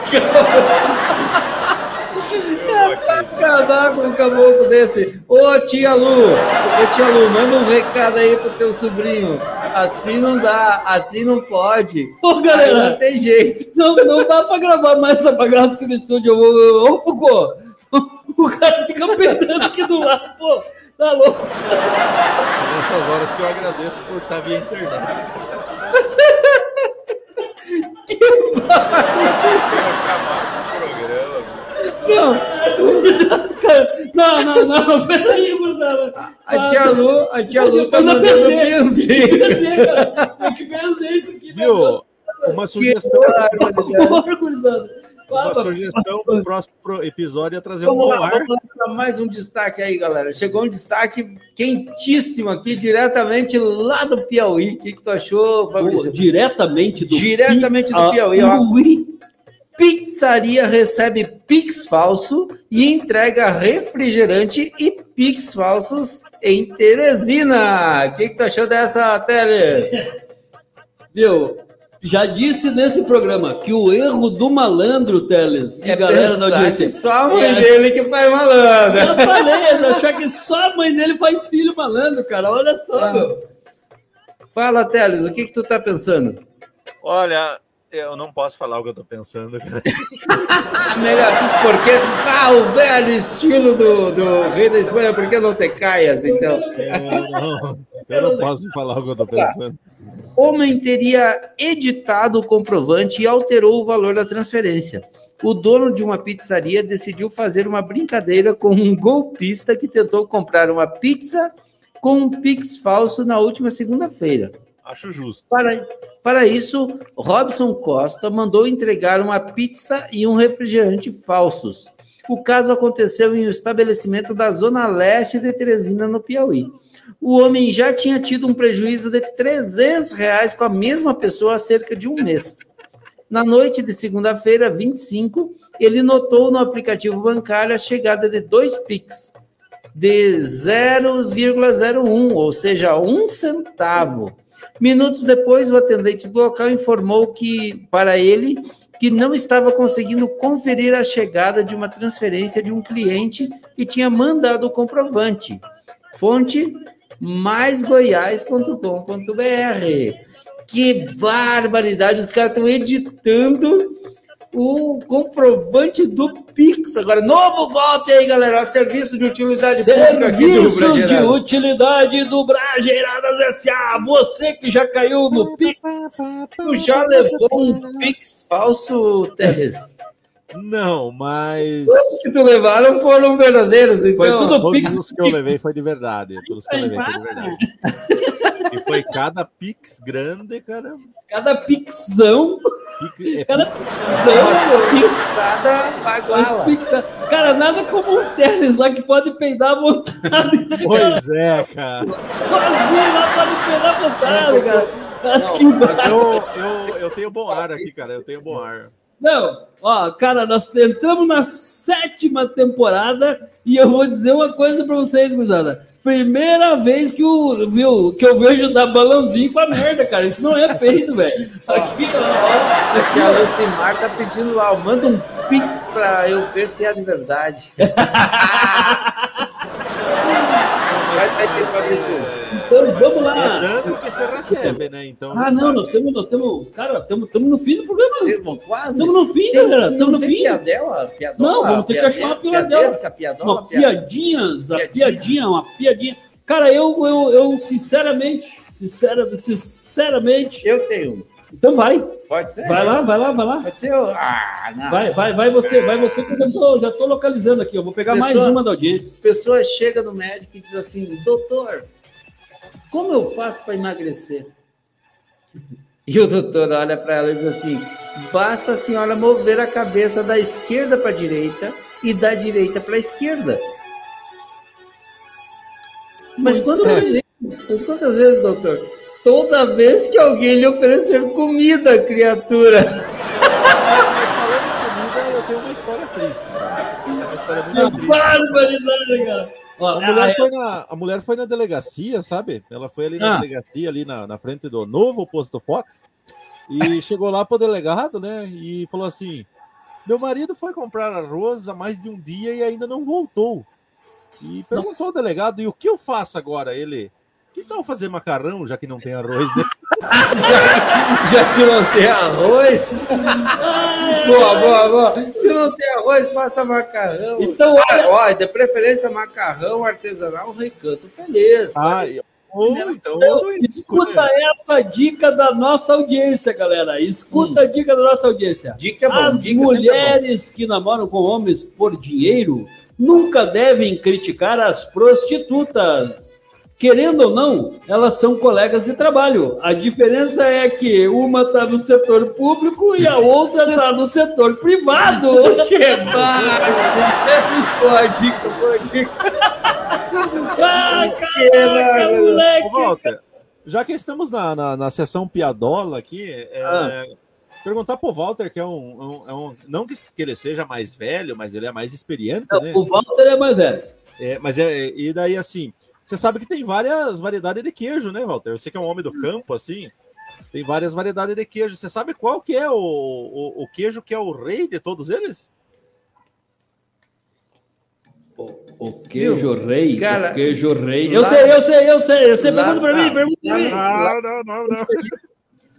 acabar com um caboclo desse. Ô, tia Lu, ô, tia Lu, manda um recado aí pro teu sobrinho. Assim não dá, assim não pode. Ô, Aí galera, não tem jeito. Não, não dá pra gravar mais essa bagaça aqui no estúdio. Ô, ô, Pucô, o cara fica perdendo aqui do lado, pô. Tá louco. É nessas horas que eu agradeço por estar via internet. acabar com o programa. Não, Cara, Não, não, não. Peraí, Gustavo. a tia Lu, a tia Lu tá mandando benzer. Tem que benzer isso aqui, meu Deus. Viu? Uma sugestão, Por favor, gurizada. uma Fala. sugestão pro próximo pro- episódio é trazer um Vamos bom lá, vamos lá para mais um destaque aí, galera. Chegou um destaque quentíssimo aqui, diretamente lá do Piauí. O que, que tu achou, Fabrício? Diretamente do Diretamente do Piauí, ó. Piauí. Pizzaria recebe Pix falso e entrega refrigerante e Pix falsos em Teresina. O que, que tu achou dessa, Teles? Viu? Já disse nesse programa que o erro do malandro, Teles, e galera da É pensar audiência. que só a mãe É. dele que faz malandro. Eu falei, achar que só a mãe dele faz filho malandro, cara. Olha só, Ah. Fala, Teles, o que, que tu tá pensando? Olha, eu não posso falar o que eu tô pensando, melhor, porque ah, o velho estilo do, do rei da Espanha, por que não te caias, então? Eu não, eu não posso falar o que eu tô pensando. Homem teria editado o comprovante e alterou o valor da transferência. O dono de uma pizzaria decidiu fazer uma brincadeira com um golpista que tentou comprar uma pizza com um Pix falso na última segunda-feira. Acho justo. Para, para isso, Robson Costa mandou entregar uma pizza e um refrigerante falsos. O caso aconteceu em um estabelecimento da zona leste de Teresina, no Piauí. O homem já tinha tido um prejuízo de 300 reais com a mesma pessoa há cerca de um mês. Na noite de segunda-feira, 25, ele notou no aplicativo bancário a chegada de dois Pix. de 0,01, ou seja, um centavo. Minutos depois, o atendente do local informou que para ele que não estava conseguindo conferir a chegada de uma transferência de um cliente e tinha mandado o comprovante. Fonte maisgoiás.com.br. Que barbaridade! Os caras estão editando o comprovante do Pix. Agora, novo golpe aí, galera. Serviço de utilidade pública aqui do Serviços de Brageiradas. utilidade do Brageiradas S.A. Você que já caiu no Pix. Tu já levou um Pix falso, Teres? Não, mas. Os que tu levaram foram verdadeiros, Foi então. tudo Todos Pix. os que eu levei foi de verdade. Todos que eu levei foi de verdade. E foi cada Pix grande, cara. Cada Pixão. Pix, é, Cada Nossa, Pixão. pixada baguala. Pixa- Cara, nada como um Teles lá que pode peidar à vontade. Pois é, cara. Sozinho lá pode peidar à vontade, cara. Que Mas eu, eu, eu tenho bom ar aqui, cara. Eu tenho bom ar. Não, ó, cara, nós entramos na sétima temporada e eu vou dizer uma coisa pra vocês, gurizada. Primeira vez que, o, viu, que eu vejo dar balãozinho com a merda, cara. Isso não é peito, velho. Aqui, ó, A tia Lucimar tá pedindo lá, manda um Pix pra eu ver se é de verdade. Vai pedir pra É, Então, vamos é lá. dando que você recebe, né? Então. Ah, não, nós estamos, nós estamos, cara, estamos, no fim do programa. Quase. Estamos no fim, Tem- galera. Estamos no fim. Piadela? Piadola? Não, vamos ter que achar uma piadela. Piadola? Uma piadinhas, a Piadinha. piadinha, uma piadinha. Cara, eu, eu, eu sinceramente, sincera, sinceramente. Eu tenho. Então vai, Pode ser? vai lá, vai lá, vai lá. Pode ser? eu- Ah, não. Vai, vai, vai você, vai você, que eu já tô, já tô localizando aqui. Eu vou pegar mais Pessoa- uma da audiência. Pessoa chega no médico e diz assim, doutor, como eu faço para emagrecer? E o doutor olha para ela e diz assim, basta a senhora mover a cabeça da esquerda para a direita e da direita para a esquerda. Mas quantas vezes, mas quantas vezes, doutor? Toda vez que alguém lhe oferecer comida, criatura. Mas falando em comida, eu tenho uma história triste. Cara. Uma história muito triste. Barbaridade, cara. A ah, mulher, é- foi na, a mulher foi na delegacia, sabe? Ela foi ali na Ah. delegacia, ali na, na frente do novo posto Fox, e chegou lá pro delegado, né? E falou assim: Meu marido foi comprar arroz há mais de um dia e ainda não voltou. E perguntou ao delegado: E o que eu faço agora? Ele. Que tal fazer macarrão, já que não tem arroz, né? Já que não tem arroz. boa, boa, boa. Se não tem arroz, faça macarrão. Então, ah, ó, de preferência macarrão artesanal, recanto feliz. Ah, ou então. Então, escuta essa dica da nossa audiência, galera. Escuta a dica da nossa audiência. Dica é bom, As dica é mulheres que namoram com homens por dinheiro nunca devem criticar as prostitutas. Querendo ou não, elas são colegas de trabalho. A diferença é que uma está no setor público e a outra está no setor privado. Que! Boa dica, boa dica. Ah, caraca, moleque! Walter, já que estamos na, na, na sessão piadola aqui, é, Ah. perguntar pro Walter, que é um, um- é um- Não que ele seja mais velho, mas ele é mais experiente, né? O Walter é mais velho. É, mas é. E daí, assim, você sabe que tem várias variedades de queijo, né, Walter? Você que é um homem do campo, assim. Tem várias variedades de queijo. Você sabe qual que é o, o, o queijo que é o rei de todos eles? O queijo rei, Cara, o queijo rei. Eu lá- sei, eu sei, eu sei, eu sei. lá- Pergunta pra mim, pergunta pra lá mim. Não, não, não, não.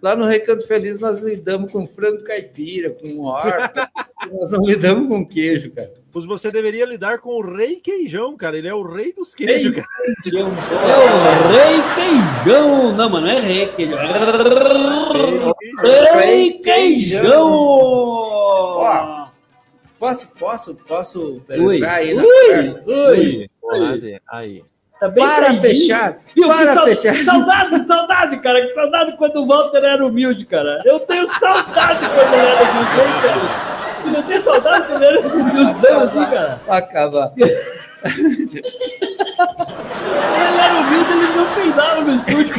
Lá no Recanto Feliz nós lidamos com frango caipira, com horta. nós não lidamos com queijo, cara. Pois você deveria lidar com o rei queijão, cara. Ele é o rei dos queijos, cara. Queijão, É o rei queijão. Não, mano, não é rei queijão. É rei queijão. Ó, Posso, posso, posso Ui, entrar aí na ui, conversa? ui. Aí, aí. Tá Para fechar, Viu? para que sau- fechar. que saudade, saudade, cara. Que saudade quando o Walter era humilde, cara. Eu tenho saudade quando ele era humilde, cara. Tu não tem saudade ele era humilde, assim, cara? Pra acabar. Ele era humilde, eles não peidavam no estúdio.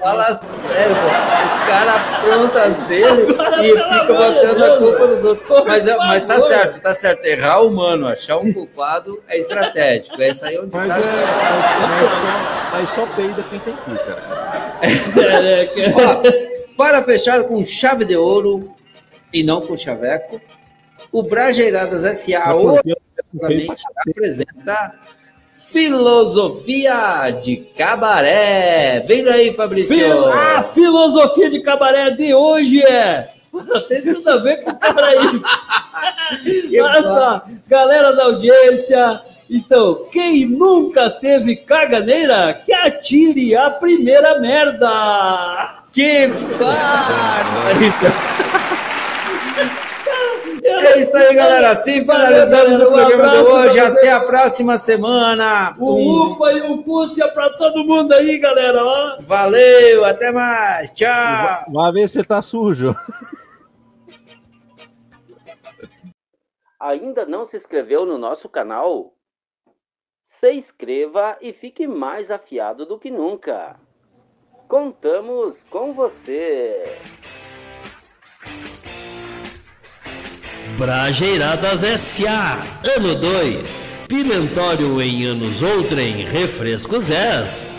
Fala sério, pô. O cara apronta as dele e tá fica botando a culpa nos outros. Mas, é- mas tá certo, tá certo. Errar o humano, achar um culpado é estratégico. É isso aí onde Mas tá. é, mas só, mas só peida quem tem pica. É, é, que- Ó, para fechar com chave de ouro e não com chaveco, o Brajeiradas S.A. orgulhosamente apresenta Filosofia de Cabaré. Vem daí, Fabrício. A filosofia de cabaré de hoje é. Tem tudo a ver com o cara aí. Olha só, galera da audiência. Então, quem nunca teve caganeira, que atire a primeira merda. Que barbaridade! É isso aí, galera. Assim finalizamos o programa de hoje. Até a próxima semana. O Um- Upa e o Cúcia pra todo mundo aí, galera. Ó. Valeu, até mais. Tchau. Vai ver se tá sujo. Ainda não se inscreveu no nosso canal? Se inscreva e fique mais afiado do que nunca. Contamos com você! Brajeiradas S.A. Ano 2. Pimentório em anos outrem, refrescos S.